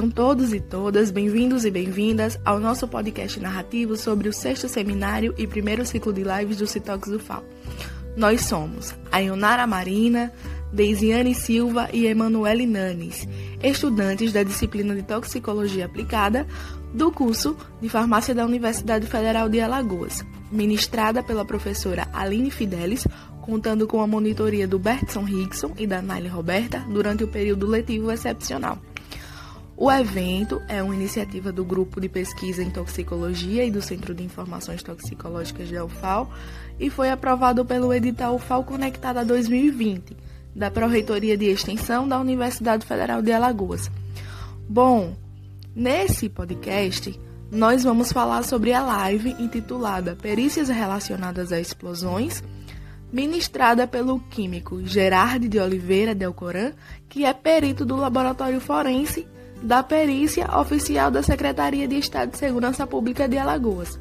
Sejam todos e todas bem-vindos e bem-vindas ao nosso podcast narrativo sobre o sexto seminário e primeiro ciclo de lives do Citox do FAO. Nós somos a Ionara Marina, Deisiane Silva e Emanuele Nanes, estudantes da disciplina de Toxicologia Aplicada do curso de Farmácia da Universidade Federal de Alagoas, ministrada pela professora Aline Fidelis, contando com a monitoria do Bertson Rickson e da Naile Roberta durante o período letivo excepcional. O evento é uma iniciativa do Grupo de Pesquisa em Toxicologia e do Centro de Informações Toxicológicas da UFAL e foi aprovado pelo edital UFAL Conectada 2020, da Pró-Reitoria de Extensão da Universidade Federal de Alagoas. Bom, nesse podcast nós vamos falar sobre a live intitulada Perícias Relacionadas a Explosões, ministrada pelo químico Gerard de Oliveira Delcoran, que é perito do Laboratório Forense da perícia oficial da Secretaria de Estado de Segurança Pública de Alagoas.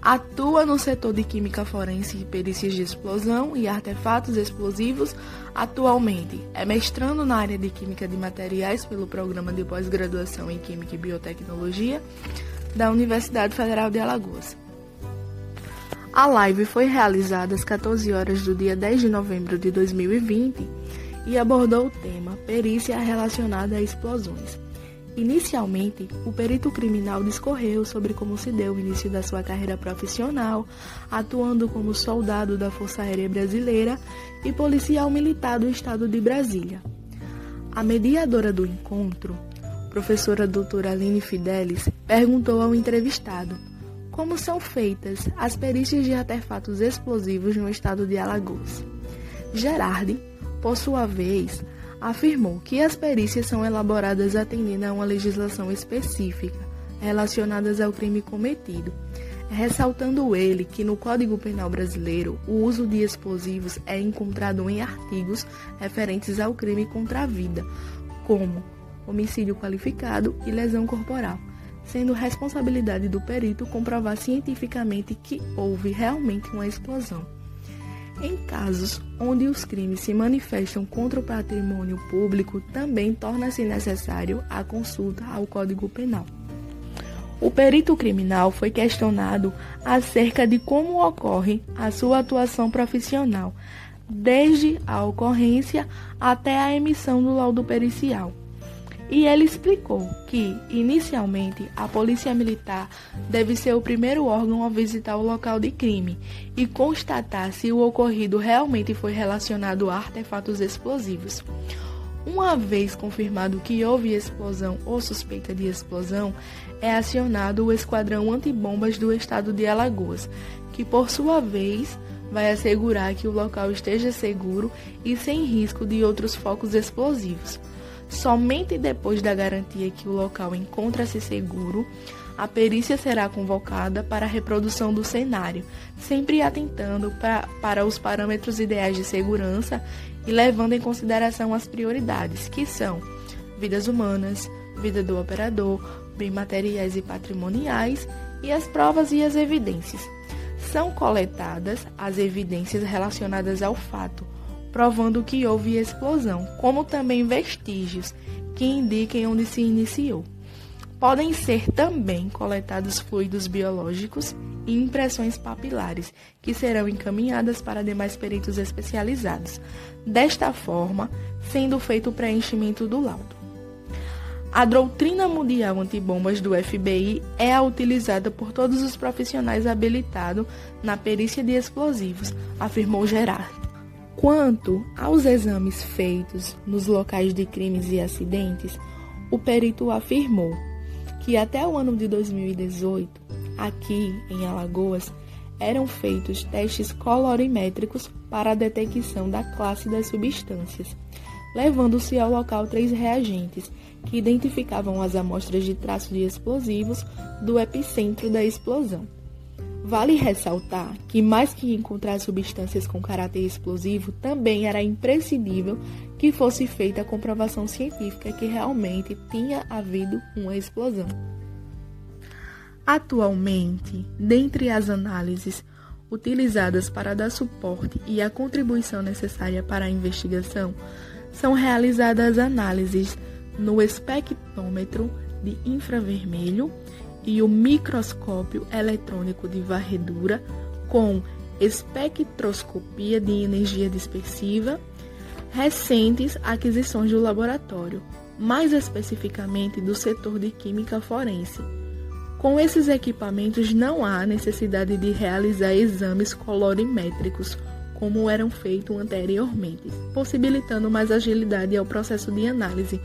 Atua no setor de química forense e perícias de explosão e artefatos explosivos. Atualmente é mestrando na área de química de materiais pelo programa de pós-graduação em química e biotecnologia da Universidade Federal de Alagoas. A live foi realizada às 14 horas do dia 10 de novembro de 2020 e abordou o tema Perícia relacionada a explosões. Inicialmente, o perito criminal discorreu sobre como se deu o início da sua carreira profissional, atuando como soldado da Força Aérea Brasileira e policial militar do estado de Brasília. A mediadora do encontro, professora doutora Aline Fidelis, perguntou ao entrevistado como são feitas as perícias de artefatos explosivos no estado de Alagoas. Gerardi, por sua vez, afirmou que as perícias são elaboradas atendendo a uma legislação específica relacionadas ao crime cometido, ressaltando ele que no Código Penal brasileiro o uso de explosivos é encontrado em artigos referentes ao crime contra a vida, como homicídio qualificado e lesão corporal, sendo responsabilidade do perito comprovar cientificamente que houve realmente uma explosão. Em casos onde os crimes se manifestam contra o patrimônio público, também torna-se necessário a consulta ao Código Penal. O perito criminal foi questionado acerca de como ocorre a sua atuação profissional, desde a ocorrência até a emissão do laudo pericial. E ele explicou que, inicialmente, a Polícia Militar deve ser o primeiro órgão a visitar o local de crime e constatar se o ocorrido realmente foi relacionado a artefatos explosivos. Uma vez confirmado que houve explosão ou suspeita de explosão, é acionado o Esquadrão Antibombas do Estado de Alagoas, que, por sua vez, vai assegurar que o local esteja seguro e sem risco de outros focos explosivos. Somente depois da garantia que o local encontra-se seguro, a perícia será convocada para a reprodução do cenário, sempre atentando pra, para os parâmetros ideais de segurança e levando em consideração as prioridades, que são vidas humanas, vida do operador, bem materiais e patrimoniais e as provas e as evidências. São coletadas as evidências relacionadas ao fato, provando que houve explosão, como também vestígios que indiquem onde se iniciou. Podem ser também coletados fluidos biológicos e impressões papilares, que serão encaminhadas para demais peritos especializados, desta forma, sendo feito o preenchimento do laudo. A doutrina mundial antibombas do FBI é a utilizada por todos os profissionais habilitados na perícia de explosivos, afirmou Gerard. Quanto aos exames feitos nos locais de crimes e acidentes, o perito afirmou que até o ano de 2018, aqui em Alagoas, eram feitos testes colorimétricos para a detecção da classe das substâncias, levando-se ao local três reagentes que identificavam as amostras de traços de explosivos do epicentro da explosão. Vale ressaltar que, mais que encontrar substâncias com caráter explosivo, também era imprescindível que fosse feita a comprovação científica que realmente tinha havido uma explosão. Atualmente, dentre as análises utilizadas para dar suporte e a contribuição necessária para a investigação, são realizadas análises no espectrômetro de infravermelho e o microscópio eletrônico de varredura com espectroscopia de energia dispersiva, recentes aquisições do laboratório, mais especificamente do setor de química forense. Com esses equipamentos não há necessidade de realizar exames colorimétricos como eram feitos anteriormente, possibilitando mais agilidade ao processo de análise.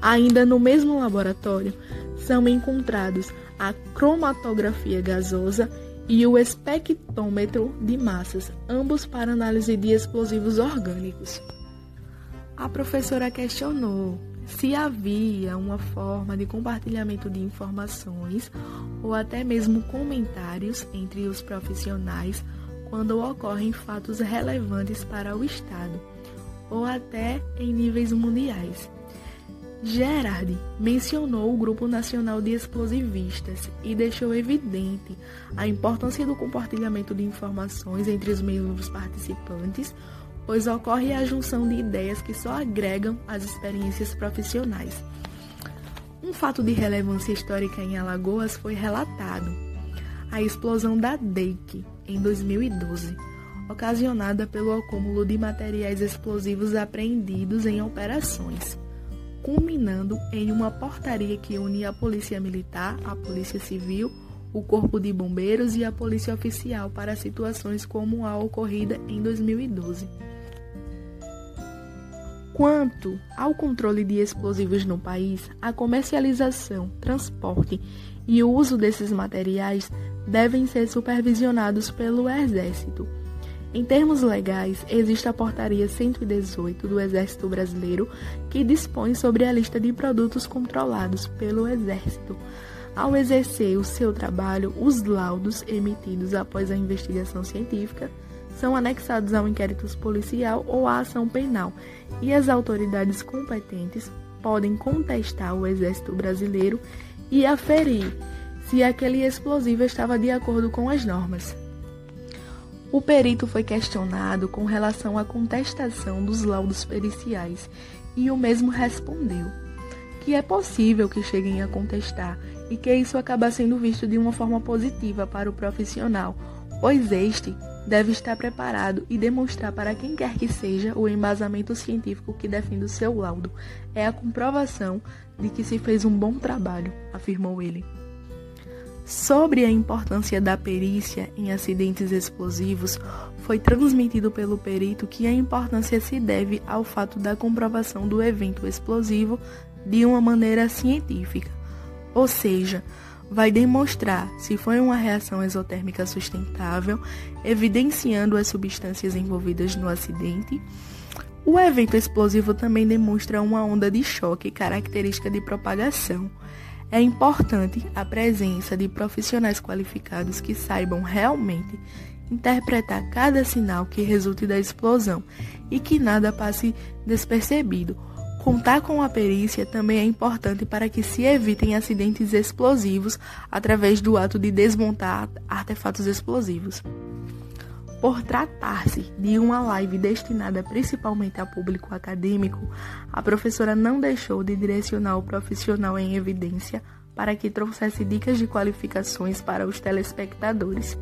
Ainda no mesmo laboratório, são encontrados a cromatografia gasosa e o espectrômetro de massas, ambos para análise de explosivos orgânicos. A professora questionou se havia uma forma de compartilhamento de informações ou até mesmo comentários entre os profissionais quando ocorrem fatos relevantes para o Estado ou até em níveis mundiais. Gerard mencionou o Grupo Nacional de Explosivistas e deixou evidente a importância do compartilhamento de informações entre os membros participantes, pois ocorre a junção de ideias que só agregam as experiências profissionais. Um fato de relevância histórica em Alagoas foi relatado: a explosão da DEIC em 2012, ocasionada pelo acúmulo de materiais explosivos apreendidos em operações culminando em uma portaria que une a Polícia Militar, a Polícia Civil, o Corpo de Bombeiros e a Polícia Oficial para situações como a ocorrida em 2012. Quanto ao controle de explosivos no país, a comercialização, transporte e o uso desses materiais devem ser supervisionados pelo Exército em termos legais, existe a Portaria 118 do Exército Brasileiro, que dispõe sobre a lista de produtos controlados pelo Exército. Ao exercer o seu trabalho, os laudos emitidos após a investigação científica são anexados ao inquérito policial ou à ação penal, e as autoridades competentes podem contestar o Exército Brasileiro e aferir se aquele explosivo estava de acordo com as normas. O perito foi questionado com relação à contestação dos laudos periciais e o mesmo respondeu que é possível que cheguem a contestar e que isso acaba sendo visto de uma forma positiva para o profissional, pois este deve estar preparado e demonstrar para quem quer que seja o embasamento científico que defende o seu laudo. É a comprovação de que se fez um bom trabalho, afirmou ele. Sobre a importância da perícia em acidentes explosivos, foi transmitido pelo perito que a importância se deve ao fato da comprovação do evento explosivo de uma maneira científica, ou seja, vai demonstrar se foi uma reação exotérmica sustentável, evidenciando as substâncias envolvidas no acidente. O evento explosivo também demonstra uma onda de choque característica de propagação é importante a presença de profissionais qualificados que saibam realmente interpretar cada sinal que resulte da explosão e que nada passe despercebido. Contar com a perícia também é importante para que se evitem acidentes explosivos através do ato de desmontar artefatos explosivos. Por tratar-se de uma live destinada principalmente a público acadêmico, a professora não deixou de direcionar o profissional em evidência para que trouxesse dicas de qualificações para os telespectadores.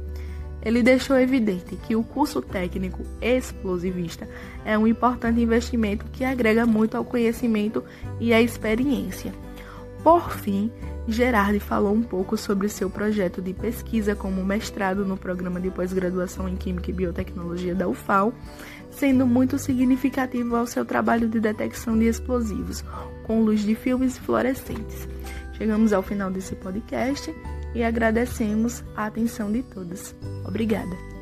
Ele deixou evidente que o curso técnico explosivista é um importante investimento que agrega muito ao conhecimento e à experiência. Por fim, Gerardi falou um pouco sobre seu projeto de pesquisa como mestrado no programa de pós-graduação em Química e Biotecnologia da UFAL, sendo muito significativo ao seu trabalho de detecção de explosivos, com luz de filmes fluorescentes. Chegamos ao final desse podcast e agradecemos a atenção de todos. Obrigada!